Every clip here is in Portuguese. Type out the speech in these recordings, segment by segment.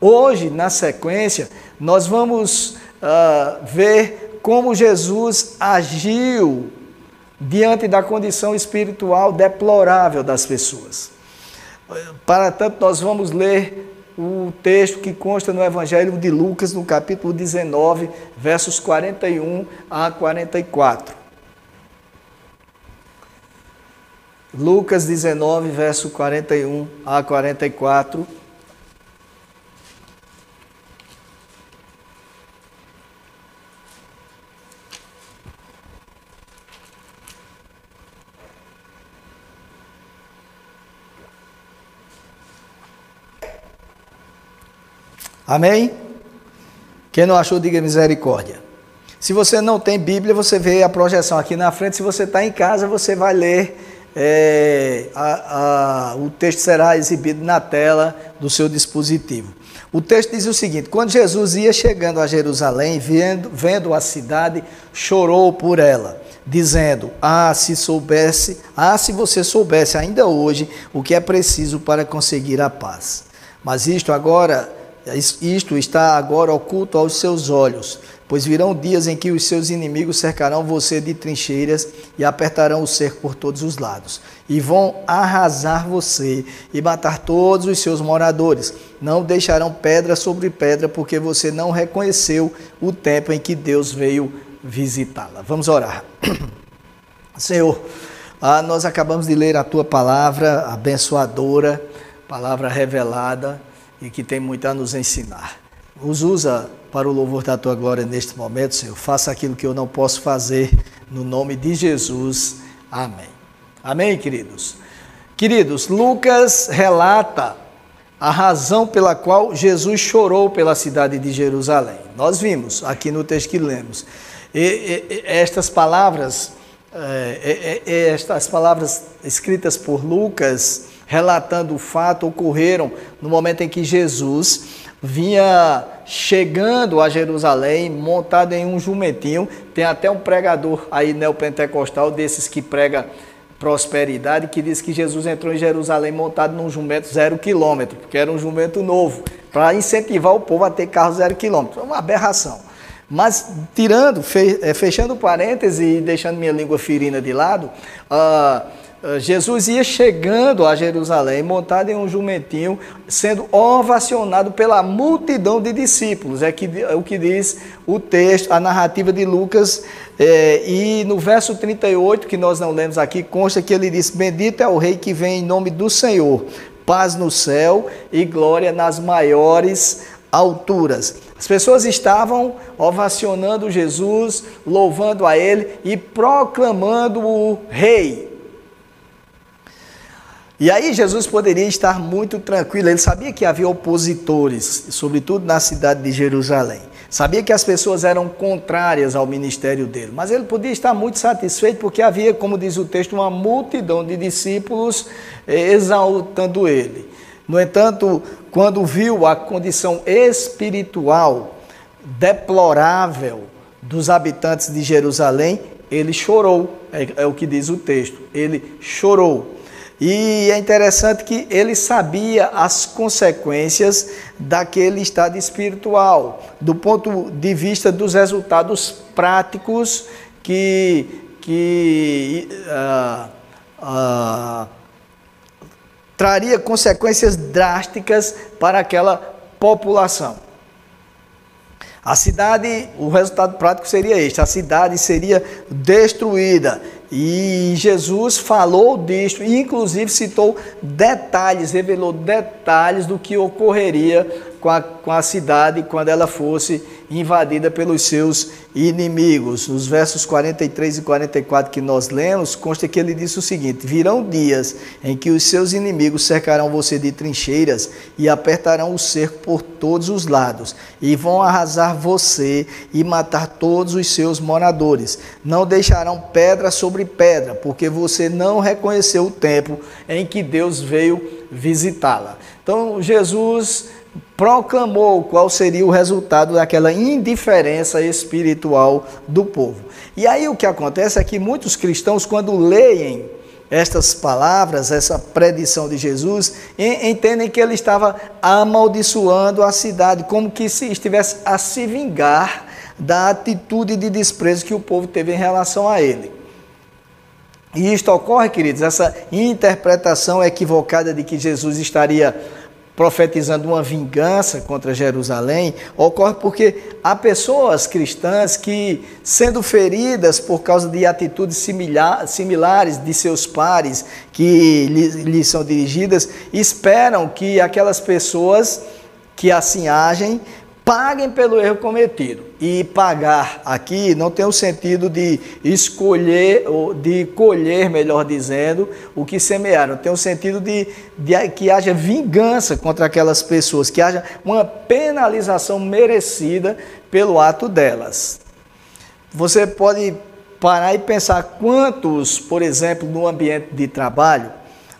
Hoje, na sequência, nós vamos uh, ver como Jesus agiu diante da condição espiritual deplorável das pessoas. Para tanto, nós vamos ler o texto que consta no Evangelho de Lucas, no capítulo 19, versos 41 a 44. Lucas 19, verso 41 a 44. Amém? Quem não achou, diga misericórdia. Se você não tem Bíblia, você vê a projeção aqui na frente. Se você está em casa, você vai ler. É, a, a, o texto será exibido na tela do seu dispositivo. O texto diz o seguinte: quando Jesus ia chegando a Jerusalém, vendo, vendo a cidade, chorou por ela, dizendo: Ah, se soubesse, ah, se você soubesse ainda hoje o que é preciso para conseguir a paz. Mas isto agora isto está agora oculto aos seus olhos, pois virão dias em que os seus inimigos cercarão você de trincheiras e apertarão o cerco por todos os lados, e vão arrasar você e matar todos os seus moradores. Não deixarão pedra sobre pedra, porque você não reconheceu o tempo em que Deus veio visitá-la. Vamos orar. Senhor, ah, nós acabamos de ler a tua palavra abençoadora, palavra revelada e que tem muito a nos ensinar. Nos usa para o louvor da tua glória neste momento, Senhor. Faça aquilo que eu não posso fazer, no nome de Jesus. Amém. Amém, queridos? Queridos, Lucas relata a razão pela qual Jesus chorou pela cidade de Jerusalém. Nós vimos aqui no texto que lemos. E, e, estas palavras, é, é, estas palavras escritas por Lucas, relatando o fato, ocorreram no momento em que Jesus vinha chegando a Jerusalém, montado em um jumentinho. Tem até um pregador aí neopentecostal, desses que prega prosperidade, que diz que Jesus entrou em Jerusalém montado num jumento zero quilômetro, porque era um jumento novo, para incentivar o povo a ter carro zero quilômetro. É uma aberração. Mas tirando, eh, fechando parênteses e deixando minha língua ferina de lado, uh, Jesus ia chegando a Jerusalém, montado em um jumentinho, sendo ovacionado pela multidão de discípulos. É, que, é o que diz o texto, a narrativa de Lucas. É, e no verso 38, que nós não lemos aqui, consta que ele diz: Bendito é o Rei que vem em nome do Senhor, paz no céu e glória nas maiores alturas. As pessoas estavam ovacionando Jesus, louvando a Ele e proclamando o Rei, e aí Jesus poderia estar muito tranquilo, ele sabia que havia opositores, sobretudo na cidade de Jerusalém. Sabia que as pessoas eram contrárias ao ministério dele, mas ele podia estar muito satisfeito porque havia, como diz o texto, uma multidão de discípulos eh, exaltando ele. No entanto, quando viu a condição espiritual deplorável dos habitantes de Jerusalém, ele chorou, é, é o que diz o texto, ele chorou. E é interessante que ele sabia as consequências daquele estado espiritual, do ponto de vista dos resultados práticos que, que uh, uh, traria consequências drásticas para aquela população. A cidade, o resultado prático seria este: a cidade seria destruída e Jesus falou disto, e inclusive citou detalhes, revelou detalhes do que ocorreria com a, com a cidade quando ela fosse invadida pelos seus inimigos. Nos versos 43 e 44 que nós lemos, consta que ele disse o seguinte: Virão dias em que os seus inimigos cercarão você de trincheiras e apertarão o cerco por todos os lados, e vão arrasar você e matar todos os seus moradores. Não deixarão pedra sobre pedra, porque você não reconheceu o tempo em que Deus veio visitá-la. Então, Jesus proclamou qual seria o resultado daquela indiferença espiritual do povo. E aí o que acontece é que muitos cristãos, quando leem estas palavras, essa predição de Jesus, entendem que ele estava amaldiçoando a cidade, como que se estivesse a se vingar da atitude de desprezo que o povo teve em relação a ele. E isto ocorre, queridos, essa interpretação equivocada de que Jesus estaria profetizando uma vingança contra Jerusalém, ocorre porque há pessoas cristãs que, sendo feridas por causa de atitudes similares de seus pares que lhes são dirigidas, esperam que aquelas pessoas que assim agem paguem pelo erro cometido. E pagar aqui não tem o sentido de escolher, ou de colher, melhor dizendo, o que semearam. Tem o sentido de, de que haja vingança contra aquelas pessoas, que haja uma penalização merecida pelo ato delas. Você pode parar e pensar quantos, por exemplo, no ambiente de trabalho,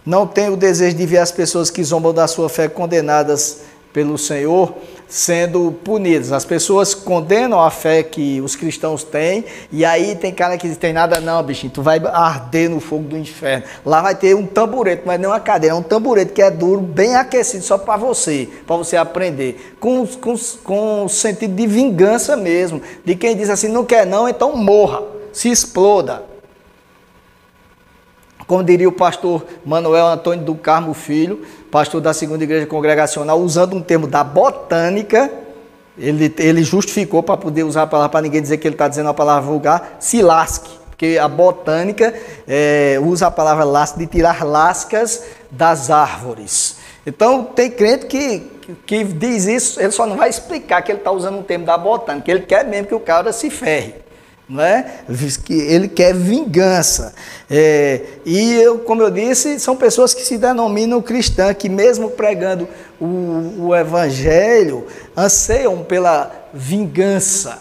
não tem o desejo de ver as pessoas que zombam da sua fé condenadas pelo Senhor sendo punidos. As pessoas condenam a fé que os cristãos têm, e aí tem cara que diz: tem nada não, bichinho, tu vai arder no fogo do inferno. Lá vai ter um tamborete, mas não uma cadeira, é um tamborete que é duro, bem aquecido, só para você, para você aprender. Com, com, com sentido de vingança mesmo, de quem diz assim: não quer não, então morra, se exploda como diria o pastor Manuel Antônio do Carmo Filho, pastor da segunda igreja congregacional, usando um termo da botânica, ele, ele justificou para poder usar a palavra para ninguém dizer que ele está dizendo a palavra vulgar, se lasque, porque a botânica é, usa a palavra lasque de tirar lascas das árvores. Então tem crente que, que diz isso, ele só não vai explicar que ele está usando um termo da botânica, ele quer mesmo que o cara se ferre não é? Ele quer vingança. É, e eu, como eu disse, são pessoas que se denominam cristãs, que mesmo pregando o, o evangelho, anseiam pela vingança,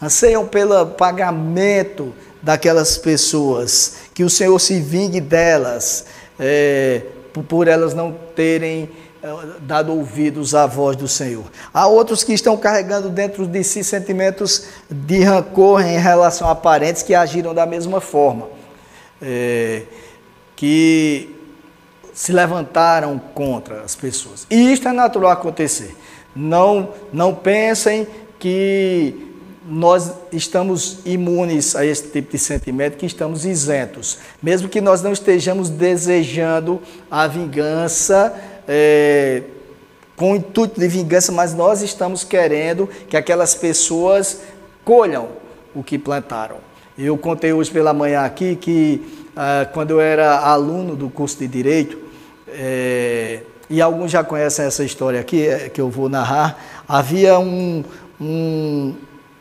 anseiam pelo pagamento daquelas pessoas, que o Senhor se vingue delas, é, por, elas não terem dado ouvidos à voz do Senhor. Há outros que estão carregando dentro de si sentimentos de rancor em relação a parentes que agiram da mesma forma, é, que se levantaram contra as pessoas. E isto é natural acontecer. Não, não pensem que nós estamos imunes a esse tipo de sentimento, que estamos isentos. Mesmo que nós não estejamos desejando a vingança, é, com o intuito de vingança, mas nós estamos querendo que aquelas pessoas colham o que plantaram. Eu contei hoje pela manhã aqui que ah, quando eu era aluno do curso de Direito, é, e alguns já conhecem essa história aqui, é, que eu vou narrar, havia um, um,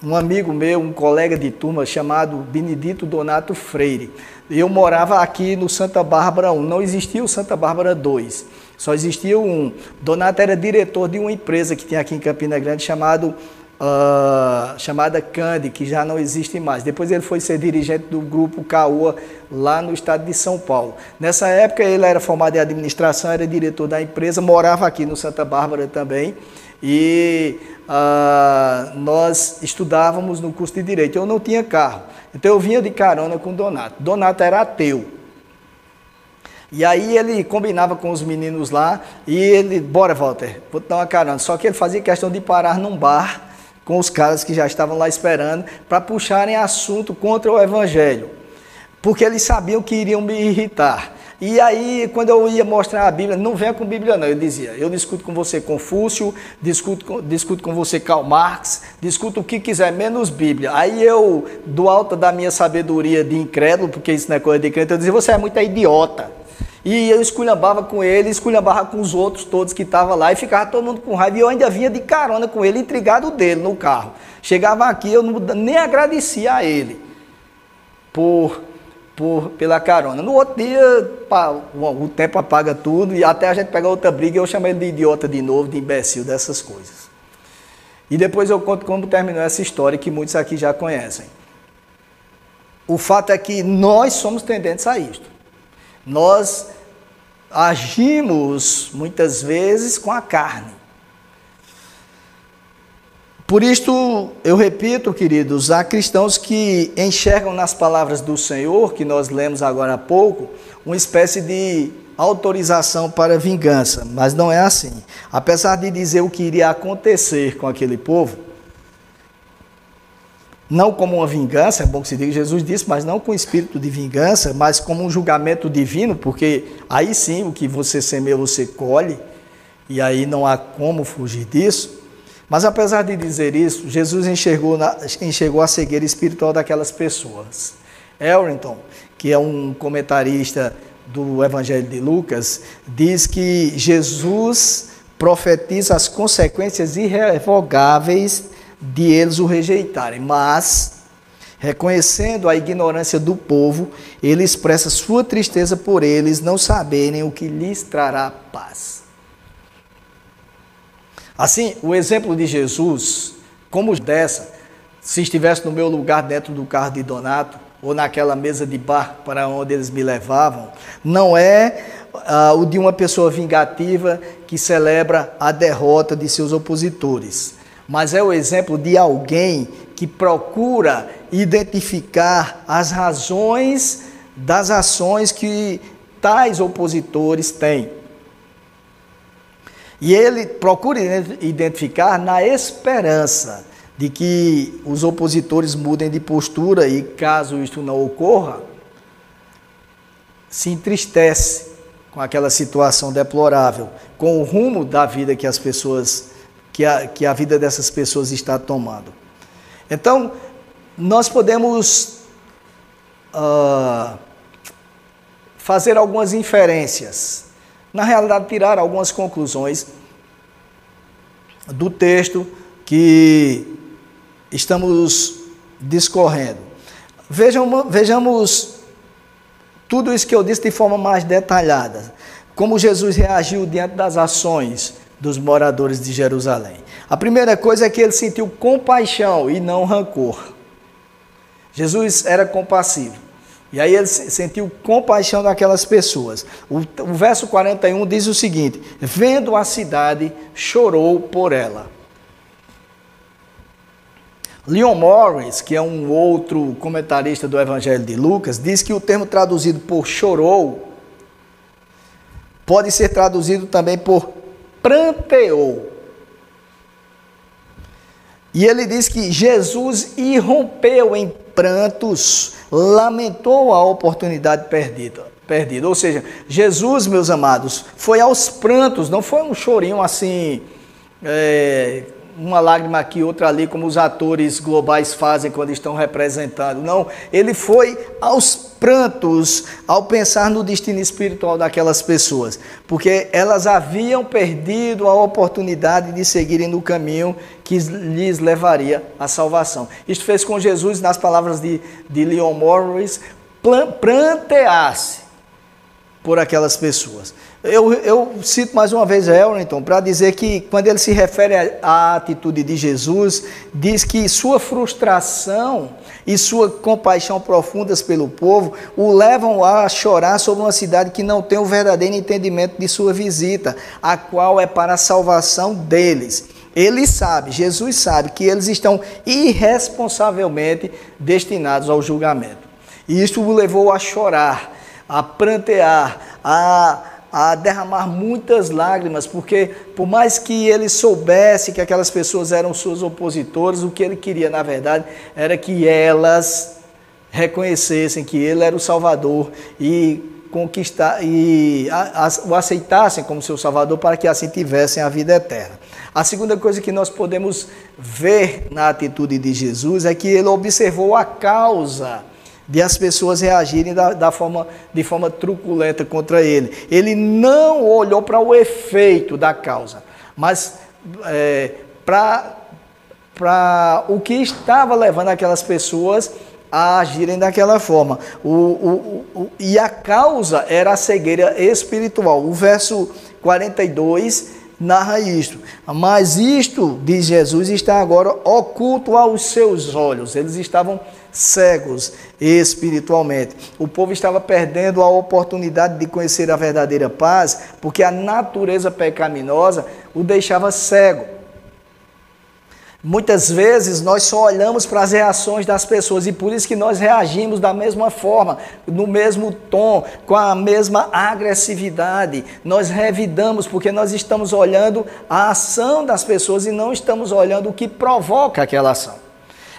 um amigo meu, um colega de turma chamado Benedito Donato Freire. Eu morava aqui no Santa Bárbara 1, não existia o Santa Bárbara 2. Só existia um. Donato era diretor de uma empresa que tinha aqui em Campina Grande chamado, uh, chamada Cande, que já não existe mais. Depois ele foi ser dirigente do grupo Caoa, lá no estado de São Paulo. Nessa época ele era formado em administração, era diretor da empresa, morava aqui no Santa Bárbara também. E uh, nós estudávamos no curso de Direito. Eu não tinha carro, então eu vinha de carona com Donato. Donato era ateu. E aí ele combinava com os meninos lá e ele, bora Walter, vou te dar uma carona. Só que ele fazia questão de parar num bar com os caras que já estavam lá esperando para puxarem assunto contra o evangelho. Porque eles sabiam que iriam me irritar. E aí, quando eu ia mostrar a Bíblia, não venha com Bíblia não, eu dizia, eu discuto com você Confúcio, discuto com, discuto com você Karl Marx, discuto o que quiser, menos Bíblia. Aí eu, do alto da minha sabedoria de incrédulo, porque isso não é coisa de crente, eu dizia, você é muito idiota. E eu esculhambava com ele, esculhambava com os outros todos que estavam lá e ficava todo mundo com raiva. E eu ainda vinha de carona com ele, intrigado dele no carro. Chegava aqui, eu não, nem agradecia a ele por, por, pela carona. No outro dia, pá, o, tempo apaga tudo e até a gente pega outra briga e eu chamo ele de idiota de novo, de imbecil, dessas coisas. E depois eu conto como terminou essa história que muitos aqui já conhecem. O fato é que nós somos tendentes a isto. Nós agimos muitas vezes com a carne. Por isto, eu repito, queridos, há cristãos que enxergam nas palavras do Senhor, que nós lemos agora há pouco, uma espécie de autorização para vingança, mas não é assim. Apesar de dizer o que iria acontecer com aquele povo, não como uma vingança, é bom que se diga, Jesus disse, mas não com espírito de vingança, mas como um julgamento divino, porque aí sim o que você semeia você colhe, e aí não há como fugir disso. Mas apesar de dizer isso, Jesus enxergou, na, enxergou a cegueira espiritual daquelas pessoas. Elrington, que é um comentarista do Evangelho de Lucas, diz que Jesus profetiza as consequências irrevogáveis de eles o rejeitarem, mas reconhecendo a ignorância do povo, ele expressa sua tristeza por eles não saberem o que lhes trará paz. Assim, o exemplo de Jesus, como dessa, se estivesse no meu lugar dentro do carro de Donato, ou naquela mesa de barco para onde eles me levavam, não é uh, o de uma pessoa vingativa que celebra a derrota de seus opositores, mas é o exemplo de alguém que procura identificar as razões das ações que tais opositores têm. E ele procura identificar na esperança de que os opositores mudem de postura e, caso isto não ocorra, se entristece com aquela situação deplorável, com o rumo da vida que as pessoas, que a, que a vida dessas pessoas está tomando. Então, nós podemos uh, fazer algumas inferências, na realidade, tirar algumas conclusões do texto que estamos discorrendo. Vejam, vejamos tudo isso que eu disse de forma mais detalhada. Como Jesus reagiu diante das ações dos moradores de Jerusalém. A primeira coisa é que ele sentiu compaixão e não rancor. Jesus era compassivo. E aí ele sentiu compaixão daquelas pessoas. O, o verso 41 diz o seguinte: Vendo a cidade, chorou por ela. Leon Morris, que é um outro comentarista do Evangelho de Lucas, diz que o termo traduzido por chorou pode ser traduzido também por pranteou. E ele diz que Jesus irrompeu em prantos, lamentou a oportunidade perdida. perdida. Ou seja, Jesus, meus amados, foi aos prantos, não foi um chorinho assim, é, uma lágrima aqui, outra ali, como os atores globais fazem quando estão representando. Não, ele foi aos prantos ao pensar no destino espiritual daquelas pessoas, porque elas haviam perdido a oportunidade de seguirem no caminho que lhes levaria à salvação. Isto fez com Jesus, nas palavras de, de Leon Morris, prantear-se por aquelas pessoas. Eu, eu cito mais uma vez Elrington para dizer que, quando ele se refere à atitude de Jesus, diz que sua frustração e sua compaixão profundas pelo povo o levam a chorar sobre uma cidade que não tem o verdadeiro entendimento de sua visita, a qual é para a salvação deles. Ele sabe, Jesus sabe, que eles estão irresponsavelmente destinados ao julgamento. E isso o levou a chorar, a prantear, a a derramar muitas lágrimas, porque por mais que ele soubesse que aquelas pessoas eram seus opositores, o que ele queria, na verdade, era que elas reconhecessem que ele era o Salvador e conquistar e a, a, o aceitassem como seu Salvador para que assim tivessem a vida eterna. A segunda coisa que nós podemos ver na atitude de Jesus é que ele observou a causa de as pessoas reagirem da, da, forma, de forma truculenta contra ele. Ele não olhou para o efeito da causa, mas é, para o que estava levando aquelas pessoas a agirem daquela forma. O, o, o, e a causa era a cegueira espiritual. O verso 42 narra isto. Mas isto, diz Jesus, está agora oculto aos seus olhos. Eles estavam cegos espiritualmente. O povo estava perdendo a oportunidade de conhecer a verdadeira paz, porque a natureza pecaminosa o deixava cego. Muitas vezes nós só olhamos para as reações das pessoas e por isso que nós reagimos da mesma forma, no mesmo tom, com a mesma agressividade. Nós revidamos porque nós estamos olhando a ação das pessoas e não estamos olhando o que provoca aquela ação.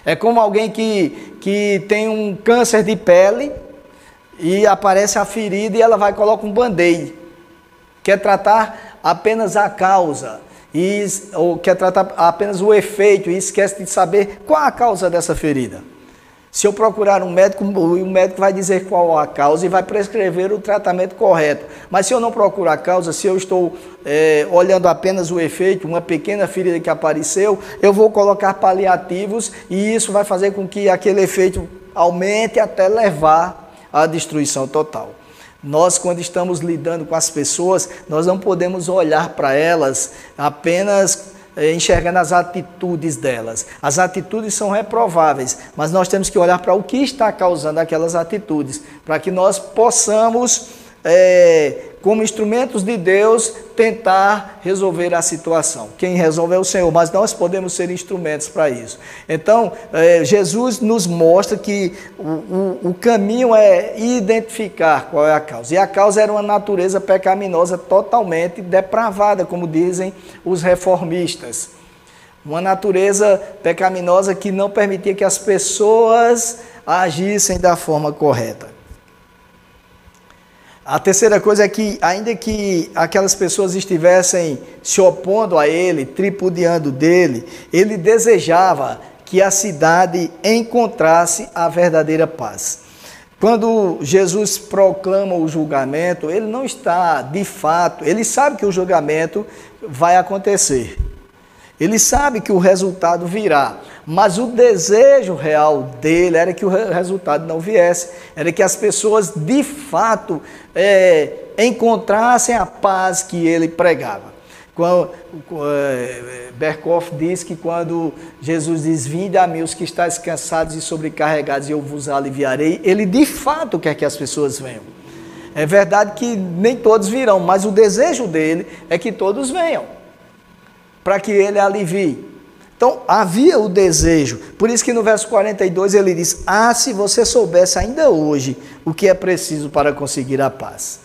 É como alguém que, que tem um câncer de pele e aparece a ferida e ela vai coloca um band-aid. Quer tratar apenas a causa e, ou quer tratar apenas o efeito e esquece de saber qual a causa dessa ferida. Se eu procurar um médico, o médico vai dizer qual a causa e vai prescrever o tratamento correto. Mas se eu não procurar a causa, se eu estou é, olhando apenas o efeito, uma pequena ferida que apareceu, eu vou colocar paliativos e isso vai fazer com que aquele efeito aumente até levar à destruição total. Nós, quando estamos lidando com as pessoas, nós não podemos olhar para elas apenas eh, enxergando as atitudes delas. As atitudes são reprováveis, mas nós temos que olhar para o que está causando aquelas atitudes, para que nós possamos é, como instrumentos de Deus, tentar resolver a situação. Quem resolve é o Senhor, mas nós podemos ser instrumentos para isso. Então, é, Jesus nos mostra que o, o, o, caminho é identificar qual é a causa. E a causa era uma natureza pecaminosa totalmente depravada, como dizem os reformistas. Uma natureza pecaminosa que não permitia que as pessoas agissem da forma correta. A terceira coisa é que, ainda que aquelas pessoas estivessem se opondo a ele, tripudiando dele, ele desejava que a cidade encontrasse a verdadeira paz. Quando Jesus proclama o julgamento, ele não está de fato, ele sabe que o julgamento vai acontecer. Ele sabe que o resultado virá, mas o desejo real dele era que o resultado não viesse, era que as pessoas de fato é, encontrassem a paz que ele pregava. Quando, é, Berkoff diz que quando Jesus diz: Vinde a mim os que estáis cansados e sobrecarregados, e eu vos aliviarei, ele de fato quer que as pessoas venham. É verdade que nem todos virão, mas o desejo dele é que todos venham para que ele alivie. Então havia o desejo, por isso que no verso 42 ele diz: Ah, se você soubesse ainda hoje o que é preciso para conseguir a paz.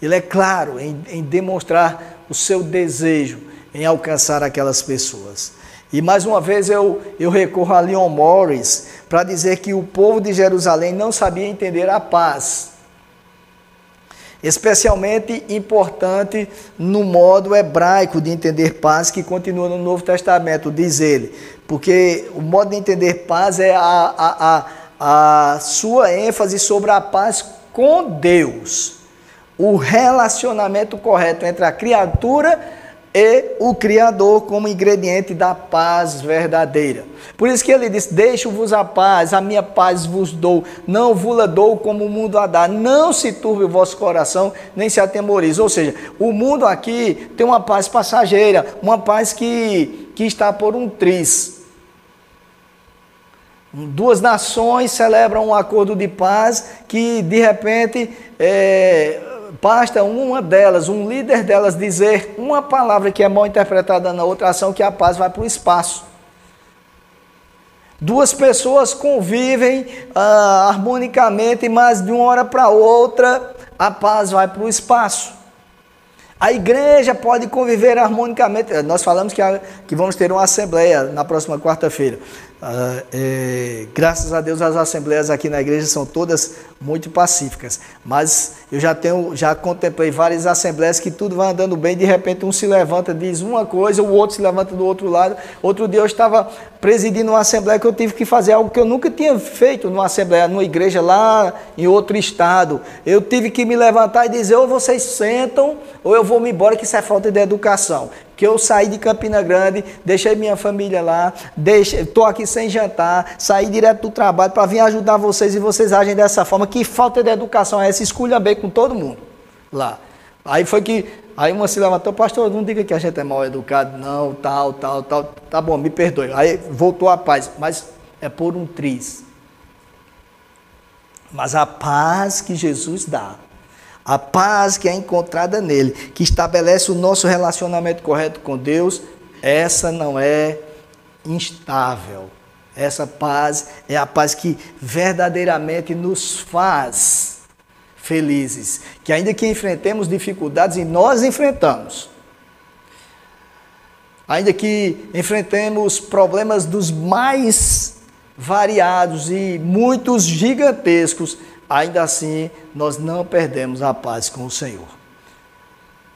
Ele é claro em, em demonstrar o seu desejo em alcançar aquelas pessoas. E mais uma vez eu, eu recorro a Leon Morris para dizer que o povo de Jerusalém não sabia entender a paz especialmente importante no modo hebraico de entender paz que continua no Novo Testamento, diz ele, porque o modo de entender paz é a, a, a, a sua ênfase sobre a paz com Deus, o relacionamento correto entre a criatura e o Criador como ingrediente da paz verdadeira. Por isso que ele diz: Deixo-vos a paz, a minha paz vos dou, não vos dou como o mundo a dá. Não se turbe o vosso coração, nem se atemorize. Ou seja, o mundo aqui tem uma paz passageira, uma paz que, que está por um triz. Duas nações celebram um acordo de paz que de repente é, basta uma delas, um líder delas, dizer uma palavra que é mal interpretada na outra ação, que a paz vai para o espaço. Duas pessoas convivem ah, harmonicamente, mas de uma hora para outra a paz vai para o espaço. A igreja pode conviver harmonicamente. Nós falamos que, a, que vamos ter uma assembleia na próxima quarta-feira. Ah, é, graças a Deus as assembleias aqui na igreja são todas muito pacíficas. Mas eu já tenho, já contemplei várias assembleias que tudo vai andando bem, de repente um se levanta, diz uma coisa, o outro se levanta do outro lado. Outro dia eu estava presidindo uma assembleia que eu tive que fazer algo que eu nunca tinha feito numa assembleia, numa igreja lá em outro estado. Eu tive que me levantar e dizer, ou vocês sentam, ou eu vou me embora, que isso é falta de educação que eu saí de Campina Grande, deixei minha família lá, estou aqui sem jantar, saí direto do trabalho para vir ajudar vocês e vocês agem dessa Que falta de educação é essa? Escolha bem com todo mundo lá. Aí foi que, aí uma se levantou, pastor, não diga que a gente é mal educado, não, tal, tal, tal. Tá bom, me perdoe. Aí voltou a paz, mas é por um triz. Mas a paz que Jesus dá a paz que é encontrada nele, que estabelece o nosso relacionamento correto com Deus, essa não é instável. Essa paz é a paz que verdadeiramente nos faz felizes. Que ainda que enfrentemos dificuldades, e nós enfrentamos, ainda que enfrentemos problemas dos mais variados e muitos gigantescos, ainda assim nós não perdemos a paz com o Senhor.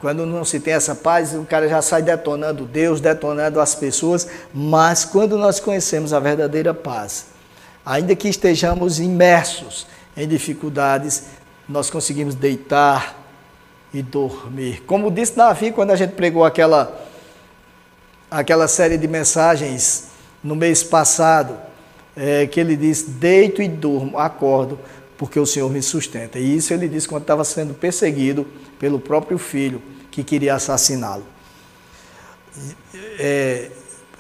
Quando não se tem essa paz, o cara já sai detonando Deus, detonando as pessoas, mas quando nós conhecemos a verdadeira paz, ainda que estejamos imersos em dificuldades, nós conseguimos deitar e dormir. Como disse Davi quando a gente pregou aquela aquela série de mensagens no mês passado, é, que ele disse: Deito e durmo, acordo, porque o Senhor me sustenta. E isso ele disse quando estava sendo perseguido pelo próprio filho que queria assassiná-lo. É,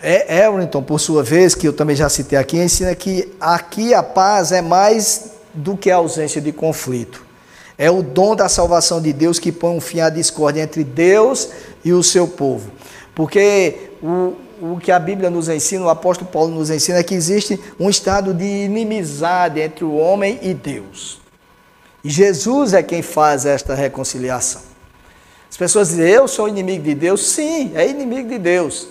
é, Everton, por sua vez, que eu também já citei aqui, ensina que aqui a paz é mais do que a ausência de conflito. É o dom da salvação de Deus que põe um fim à discórdia entre Deus e o seu povo. Porque o, o que a Bíblia nos ensina, o apóstolo Paulo nos ensina, é que existe um estado de inimizade entre o homem e Deus. E Jesus é quem faz esta reconciliação. As pessoas dizem, eu sou inimigo de Deus? Sim, é inimigo de Deus.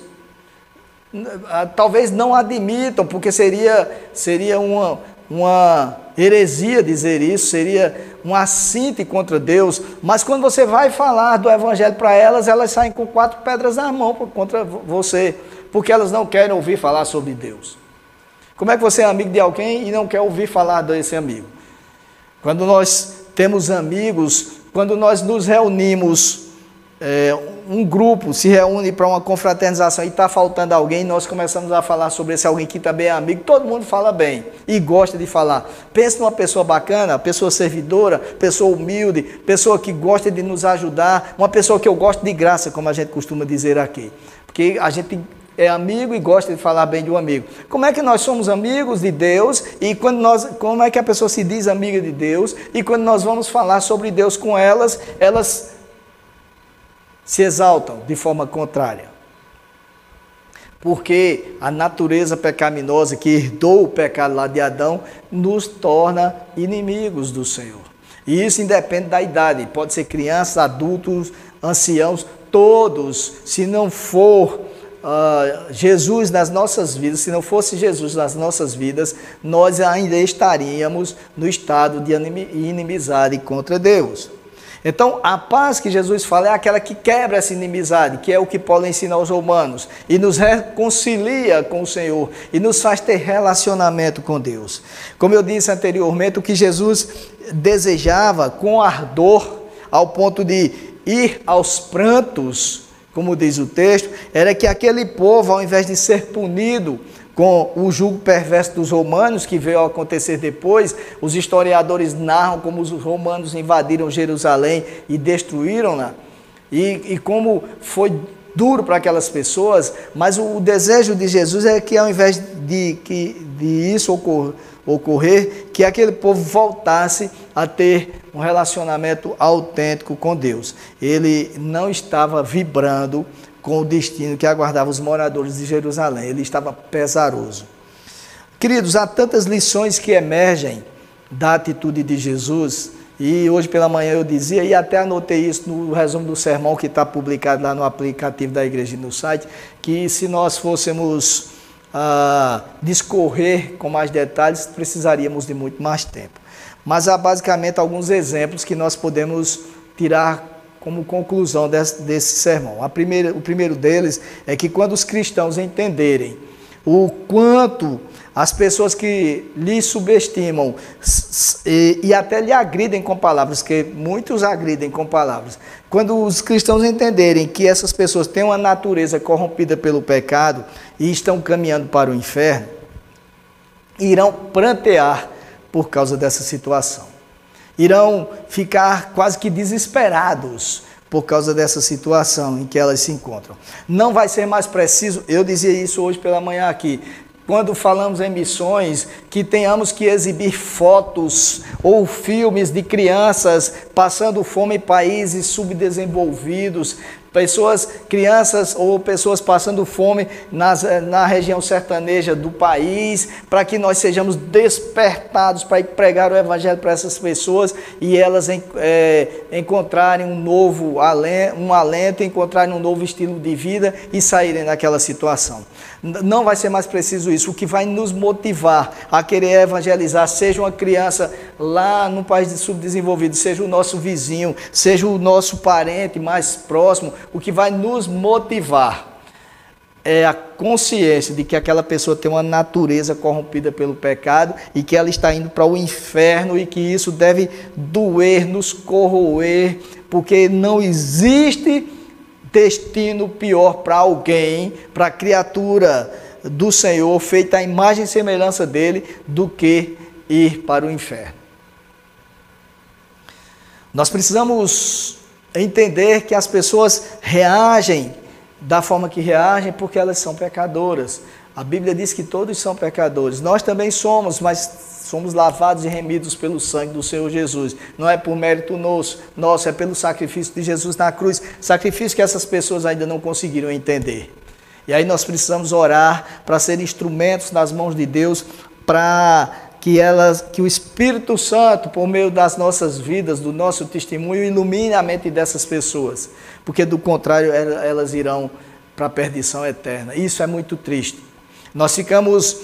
Ah, talvez não admitam, porque seria, seria uma, uma heresia dizer isso, seria um assinte contra Deus, mas quando você vai falar do evangelho para elas, elas saem com quatro pedras na mão contra você porque elas não querem ouvir falar sobre Deus. Como é que você é amigo de alguém e não quer ouvir falar desse amigo? Quando nós temos amigos, quando nós nos reunimos, é, um grupo se reúne para uma confraternização e está faltando alguém, nós começamos a falar sobre esse alguém que também é amigo, todo mundo fala bem e gosta de falar. Pensa numa pessoa bacana, pessoa servidora, pessoa humilde, pessoa que gosta de nos ajudar, uma pessoa que eu gosto de graça, como a gente costuma dizer aqui. Porque a gente é amigo e gosta de falar bem de um amigo. Como é que nós somos amigos de Deus e quando nós, como é que a pessoa se diz amiga de Deus e quando nós vamos falar sobre Deus com elas, elas se exaltam de forma contrária. Porque a natureza pecaminosa que herdou o pecado lá de Adão nos torna inimigos do Senhor. E isso independe da idade, pode ser crianças, adultos, anciãos, todos, se não for uh, Jesus nas nossas vidas, se não fosse Jesus nas nossas vidas, nós ainda estaríamos no estado de inimizade contra Deus. Então, a paz que Jesus fala é aquela que quebra essa inimizade, que é o que Paulo ensina aos romanos, e nos reconcilia com o Senhor, e nos faz ter relacionamento com Deus. Como eu disse anteriormente, o que Jesus desejava com ardor, ao ponto de ir aos prantos, como diz o texto, era que aquele povo, ao invés de ser punido com o julgo perverso dos romanos, que veio a acontecer depois, os historiadores narram como os romanos invadiram Jerusalém e destruíram-na, e, e como foi duro para aquelas pessoas, mas o, desejo de Jesus é que ao invés de, que, de isso ocorrer, ocorrer, que aquele povo voltasse a ter um relacionamento autêntico com Deus. Ele não estava vibrando com o destino que aguardava os moradores de Jerusalém, ele estava pesaroso. Queridos, há tantas lições que emergem da atitude de Jesus, e hoje pela manhã eu dizia, e até anotei isso no resumo do sermão que está publicado lá no aplicativo da igreja no site, que se nós fôssemos a discorrer com mais detalhes, precisaríamos de muito mais tempo. Mas há basicamente alguns exemplos que nós podemos tirar como conclusão desse, desse sermão. Primeira, o primeiro deles é que quando os cristãos entenderem o quanto as pessoas que lhe subestimam e, e, até lhe agridem com palavras, que muitos agridem com palavras, quando os cristãos entenderem que essas pessoas têm uma natureza corrompida pelo pecado e estão caminhando para o inferno, irão prantear por causa dessa situação. Irão ficar quase que desesperados por causa dessa situação em que elas se encontram. Não vai ser mais preciso, eu dizia isso hoje pela manhã aqui, quando falamos em missões, que tenhamos que exibir fotos ou filmes de crianças passando fome em países subdesenvolvidos, pessoas, crianças ou pessoas passando fome nas, eh, na região sertaneja do país, para que nós sejamos despertados para pregar o Evangelho para essas pessoas e elas é, encontrarem um novo alento, um alento, encontrarem um novo estilo de vida e saírem daquela situação. Não vai ser mais preciso isso. O que vai nos motivar a querer evangelizar, seja uma criança lá no país subdesenvolvido, seja o nosso vizinho, seja o nosso parente mais próximo, o que vai nos motivar é a consciência de que aquela pessoa tem uma natureza corrompida pelo pecado e que ela está indo para o inferno e que isso deve doer, nos corroer, porque não existe destino pior para alguém, para a criatura do Senhor, feita à imagem e semelhança dele, do que ir para o inferno. Nós precisamos entender que as pessoas reagem da forma que reagem porque elas são pecadoras. A Bíblia diz que todos são pecadores. Nós também somos, mas somos lavados e remidos pelo sangue do Senhor Jesus. Não é por mérito nosso, nosso é pelo sacrifício de Jesus na cruz. Sacrifício que essas pessoas ainda não conseguiram entender. E aí nós precisamos orar para ser instrumentos nas mãos de Deus para que elas, que o Espírito Santo, por meio das nossas vidas, do nosso testemunho, ilumine a mente dessas pessoas, porque do contrário elas irão para a perdição eterna. Isso é muito triste. Nós ficamos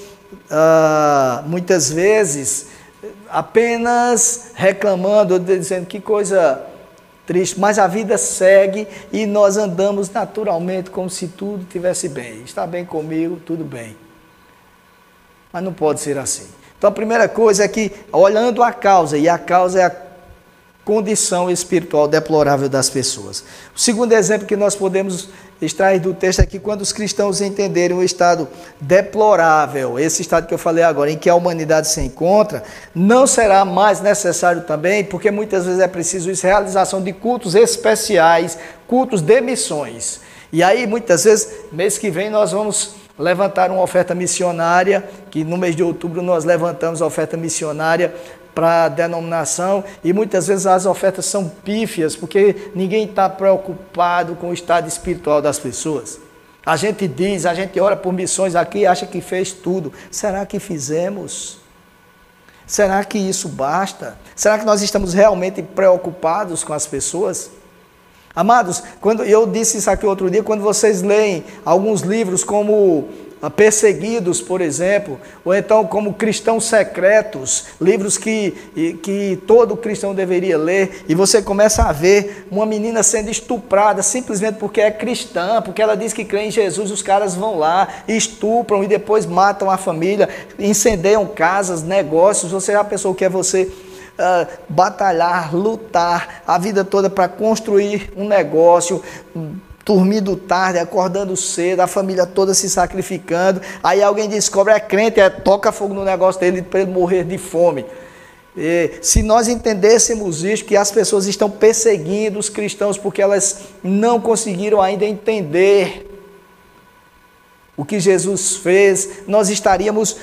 ah, muitas vezes apenas reclamando, dizendo que coisa triste, mas a vida segue e nós andamos naturalmente como se tudo tivesse bem. Está bem comigo, tudo bem. Mas não pode ser assim. Então a primeira coisa é que, olhando a causa, e a causa é a condição espiritual deplorável das pessoas. O segundo exemplo que nós podemos extrair do texto é que quando os cristãos entenderem o estado deplorável, esse estado que eu falei agora, em que a humanidade se encontra, não será mais necessário também, porque muitas vezes é preciso isso, realização de cultos especiais, cultos de missões. E aí, muitas vezes, mês que vem, nós vamos levantar uma oferta missionária, que no mês de outubro nós levantamos a oferta missionária para a denominação e muitas vezes as ofertas são pífias, porque ninguém está preocupado com o estado espiritual das pessoas. A gente diz, a gente ora por missões aqui acha que fez tudo. Será que fizemos? Será que isso basta? Será que nós estamos realmente preocupados com as pessoas? Amados, quando eu disse isso aqui outro dia, quando vocês leem alguns livros como ah, Perseguidos, por exemplo, ou então como Cristãos Secretos, livros que, que todo cristão deveria ler, e você começa a ver uma menina sendo estuprada simplesmente porque é cristã, porque ela diz que crê em Jesus, os caras vão lá, estupram e depois matam a família, incendeiam casas, negócios. Você já pensou que é você uh, batalhar, lutar a vida toda para construir um negócio, dormindo tarde, acordando cedo, a família toda se sacrificando. Aí alguém descobre, é crente, é, toca fogo no negócio dele para ele morrer de fome. E, se nós entendêssemos isso, que as pessoas estão perseguindo os cristãos porque elas não conseguiram ainda entender o que Jesus fez, nós estaríamos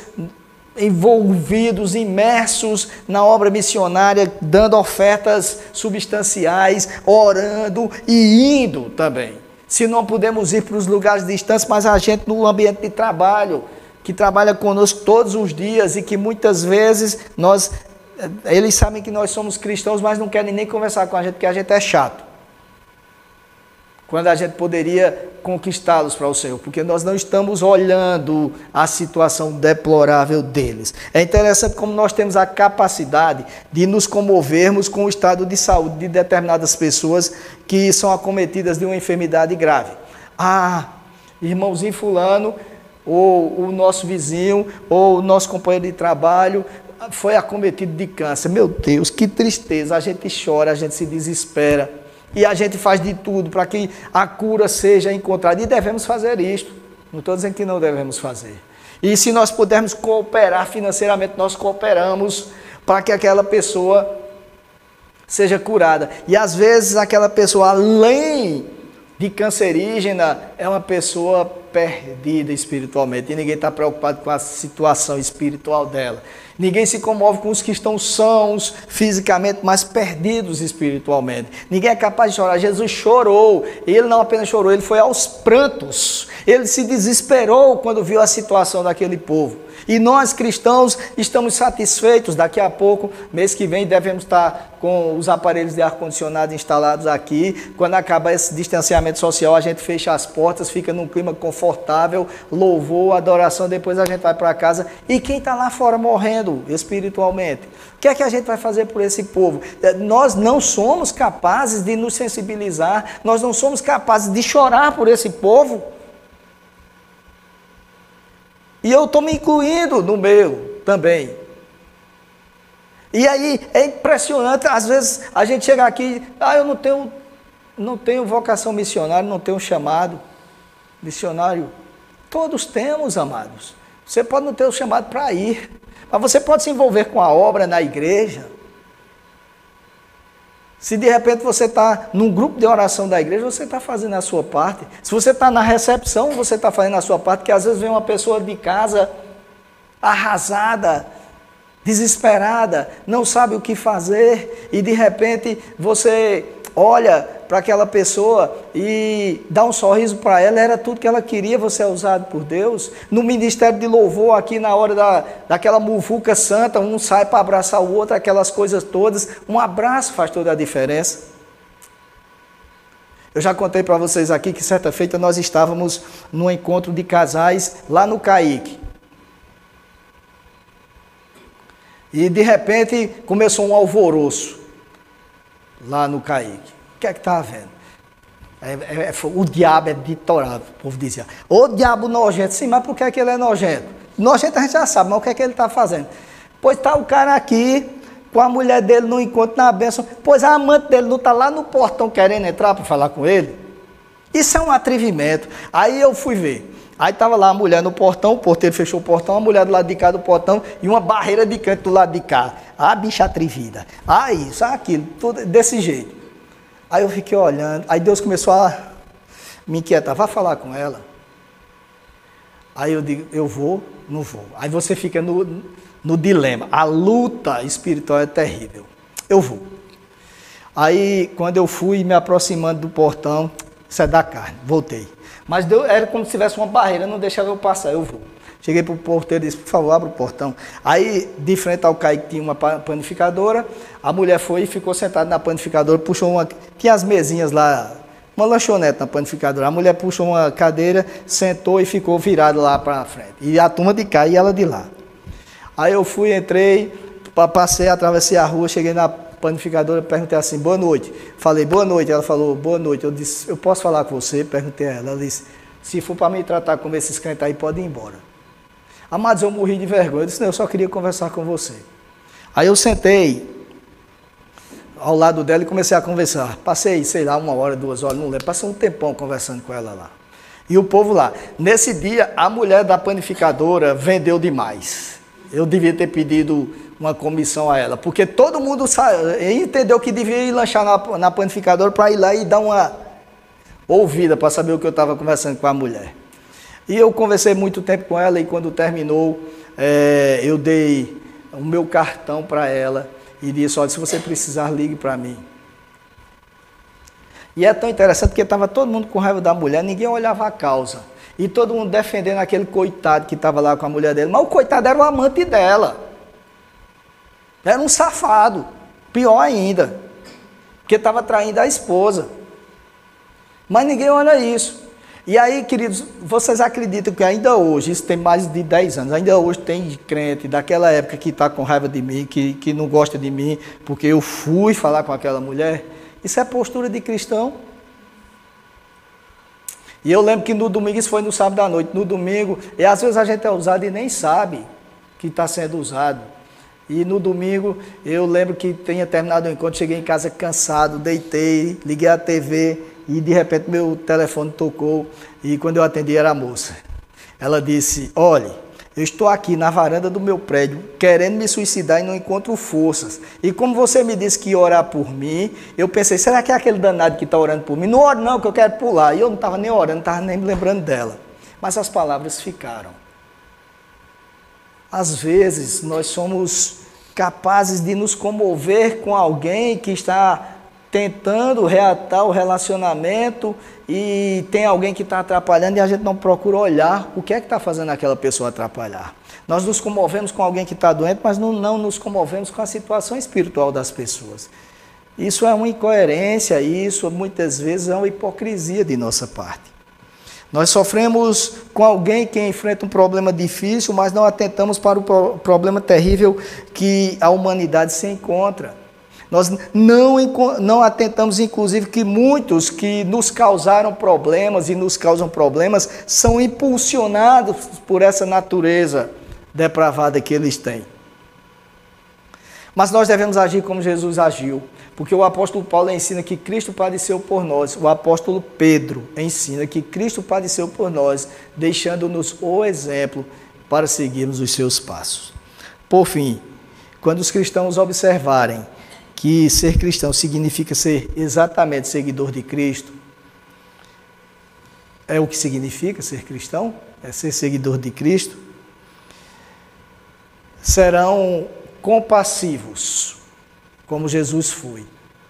envolvidos, imersos na obra missionária, dando ofertas substanciais, orando e indo também. Se não podemos ir para os lugares distantes, mas a gente no ambiente de trabalho, que trabalha conosco todos os dias e que muitas vezes nós eh, eles sabem que nós somos cristãos, mas não querem nem conversar com a gente porque a gente é chato quando a gente poderia conquistá-los para o Senhor, porque nós não estamos olhando a situação deplorável deles. É interessante como nós temos a capacidade de nos comovermos com o estado de saúde de determinadas pessoas que são acometidas de uma enfermidade grave. Ah, irmãozinho fulano, ou o nosso vizinho, ou o nosso companheiro de trabalho foi acometido de câncer. Meu Deus, que tristeza! A gente chora, a gente se desespera. E a gente faz de tudo para que a cura seja encontrada. E devemos fazer isto. Não estou dizendo que não devemos fazer. E se nós pudermos cooperar financeiramente, nós cooperamos para que aquela pessoa seja curada. E às vezes aquela pessoa, além de cancerígena é uma pessoa perdida espiritualmente e ninguém está preocupado com a situação espiritual dela. Ninguém se comove com os que estão sãos fisicamente, mas perdidos espiritualmente. Ninguém é capaz de chorar. Jesus chorou. Ele não apenas chorou, ele foi aos prantos. Ele se desesperou quando viu a situação daquele povo. E nós cristãos estamos satisfeitos. Daqui a pouco, mês que vem, devemos estar com os aparelhos de ar-condicionado instalados aqui. Quando acabar esse distanciamento social, a gente fecha as portas, fica num clima confortável, louvor, adoração. Depois a gente vai para casa. E quem está lá fora morrendo espiritualmente? O que é que a gente vai fazer por esse povo? É, nós não somos capazes de nos sensibilizar, nós não somos capazes de chorar por esse povo. E eu estou me incluindo no meu também. E aí é impressionante, às vezes a gente chega aqui, ah, eu não tenho, não tenho vocação missionária, não tenho chamado missionário. Todos temos, amados. Você pode não ter o chamado para ir, mas você pode se envolver com a obra na igreja. Se de repente você está num grupo de oração da igreja, você está fazendo a sua parte. Se você está na recepção, você está fazendo a sua parte, porque às vezes vem uma pessoa de casa arrasada, desesperada, não sabe o que fazer, e de repente você olha para aquela pessoa e dá um sorriso para ela, era tudo que ela queria, você é usado por Deus. No ministério de louvor, aqui na hora da, daquela muvuca santa, um sai para abraçar o outro, aquelas coisas todas, um abraço faz toda a diferença. Eu já contei para vocês aqui que certa feita nós estávamos num encontro de casais lá no Caique. E de repente começou um alvoroço lá no Caique. O que é que está havendo? É, é, é, o diabo é ditorável, o povo dizia. O diabo nojento, sim, mas por que, é que ele é nojento? Nojento a gente já sabe, mas o que é que ele está fazendo? Pois está o cara aqui, com a mulher dele no encontro na bênção, pois a amante dele não está lá no portão querendo entrar para falar com ele. Isso é um atrevimento. Aí eu fui ver. Aí estava lá a mulher no portão, o porteiro fechou o portão, a mulher do lado de cá do portão e uma barreira de canto do lado de cá. Ah, bicha atrevida. Ah, isso, ah, aquilo, tudo desse jeito. Aí eu fiquei olhando, aí Deus começou a me inquietar, vá falar com ela. Aí eu digo, eu vou, não vou. Aí você fica no, no dilema. A luta espiritual é terrível. Eu vou. Aí, quando eu fui me aproximando do portão, isso é da carne, voltei. Mas deu, era como se tivesse uma barreira, não deixava eu passar, eu vou. Cheguei para o porteiro e disse, por favor, abra o portão. Aí, de frente ao Kaique, tinha uma panificadora. A mulher foi e ficou sentada na panificadora, puxou uma. Tinha as mesinhas lá, uma lanchonete na panificadora. A mulher puxou uma cadeira, sentou e ficou virada lá para frente. E a turma de cá e ela de lá. Aí eu fui, entrei, passei, atravessei a rua, cheguei na panificadora, perguntei assim, boa noite. Falei, boa noite. Ela falou, boa noite. Eu disse, eu posso falar com você? Perguntei a ela. Ela disse, se for para me tratar como esses crentes aí, pode ir embora. Amados, eu morri de vergonha. Eu disse, não, eu só queria conversar com você. Aí eu sentei ao lado dela e comecei a conversar. Passei, sei lá, uma hora, duas horas, não lembro. Passei um tempão conversando com ela lá. E o povo lá. Nesse dia, a mulher da panificadora vendeu demais. Eu devia ter pedido uma comissão a ela, porque todo mundo entendeu que devia ir lanchar na, na panificadora para ir lá e dar uma ouvida para saber o que eu estava conversando com a mulher. E eu conversei muito tempo com ela e quando terminou, é, eu dei o meu cartão para ela e disse: Olha, se você precisar, ligue para mim. E é tão interessante porque estava todo mundo com raiva da mulher, ninguém olhava a causa. E todo mundo defendendo aquele coitado que estava lá com a mulher dele. Mas o coitado era o amante dela. Era um safado. Pior ainda. Porque estava traindo a esposa. Mas ninguém olha isso. E aí, queridos, vocês acreditam que ainda hoje, isso tem mais de 10 anos, ainda hoje tem crente daquela época que está com raiva de mim, que, que não gosta de mim, porque eu fui falar com aquela mulher? Isso é postura de cristão? E eu lembro que no domingo, isso foi no sábado à noite, no domingo, e às vezes a gente é usado e nem sabe que está sendo usado. E no domingo, eu lembro que tinha terminado o encontro, cheguei em casa cansado, deitei, liguei a TV e de repente meu telefone tocou e quando eu atendi era a moça. Ela disse: Olhe, Eu estou aqui na varanda do meu prédio, querendo me suicidar e não encontro forças. E como você me disse que ia orar por mim, eu pensei, será que é aquele danado que está orando por mim? Não oro não, que eu quero pular. E eu não estava nem orando, não estava nem me lembrando dela. Mas as palavras ficaram. Às vezes nós somos capazes de nos comover com alguém que está tentando reatar o relacionamento e tem alguém que está atrapalhando e a gente não procura olhar o que é que está fazendo aquela pessoa atrapalhar. Nós nos comovemos com alguém que está doente, mas não, não nos comovemos com a situação espiritual das pessoas. Isso é uma incoerência, isso muitas vezes é uma hipocrisia de nossa parte. Nós sofremos com alguém que enfrenta um problema difícil, mas não atentamos para o problema terrível que a humanidade se encontra. Nós não, não atentamos, inclusive, que muitos que nos causaram problemas e nos causam problemas são impulsionados por essa natureza depravada que eles têm. Mas nós devemos agir como Jesus agiu, porque o apóstolo Paulo ensina que Cristo padeceu por nós, o apóstolo Pedro ensina que Cristo padeceu por nós, deixando-nos o exemplo para seguirmos os seus passos. Por fim, quando os cristãos observarem que ser cristão significa ser exatamente seguidor de Cristo. É o que significa ser cristão? É ser seguidor de Cristo. Serão compassivos, como Jesus foi.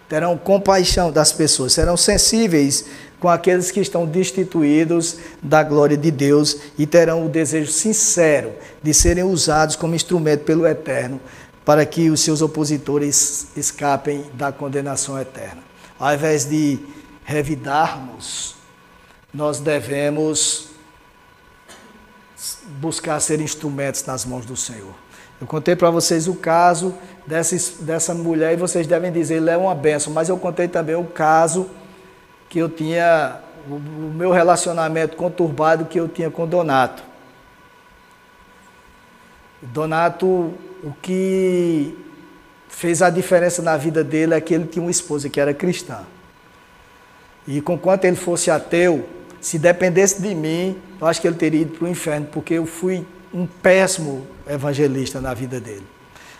Terão compaixão das pessoas, serão sensíveis com aqueles que estão destituídos da glória de Deus e terão o desejo sincero de serem usados como instrumento pelo Eterno para que os seus opositores escapem da condenação eterna. Ao invés de revidarmos, nós devemos buscar ser instrumentos nas mãos do Senhor. Eu contei para vocês o caso dessa, dessa mulher e vocês devem dizer, ele é uma benção, mas eu contei também o caso que eu tinha, o, o meu relacionamento conturbado que eu tinha com Donato. Donato o que fez a diferença na vida dele é que ele tinha uma esposa que era cristã. E com quanto ele fosse ateu, se dependesse de mim, eu acho que ele teria ido para o inferno, porque eu fui um péssimo evangelista na vida dele.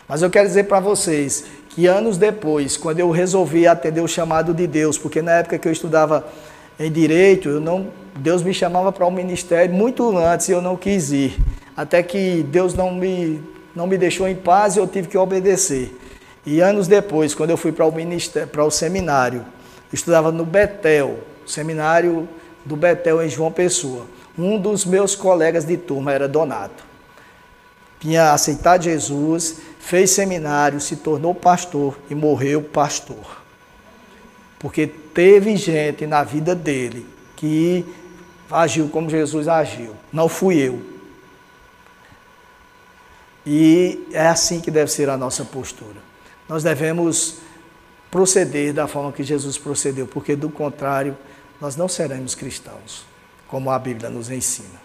Mas eu quero dizer para vocês que anos depois, quando eu resolvi atender o chamado de Deus, porque na época que eu estudava em direito, eu não, Deus me chamava para o um ministério muito antes e eu não quis ir. Até que Deus não me não me deixou em paz e eu tive que obedecer. E anos depois, quando eu fui para o, ministério, para o seminário, estudava no Betel, seminário do Betel em João Pessoa. Um dos meus colegas de turma era Donato. Tinha aceitado Jesus, fez seminário, se tornou pastor e morreu pastor. Porque teve gente na vida dele que agiu como Jesus agiu. Não fui eu. E é assim que deve ser a nossa postura. Nós devemos proceder da forma que Jesus procedeu, porque do contrário, nós não seremos cristãos, como a Bíblia nos ensina.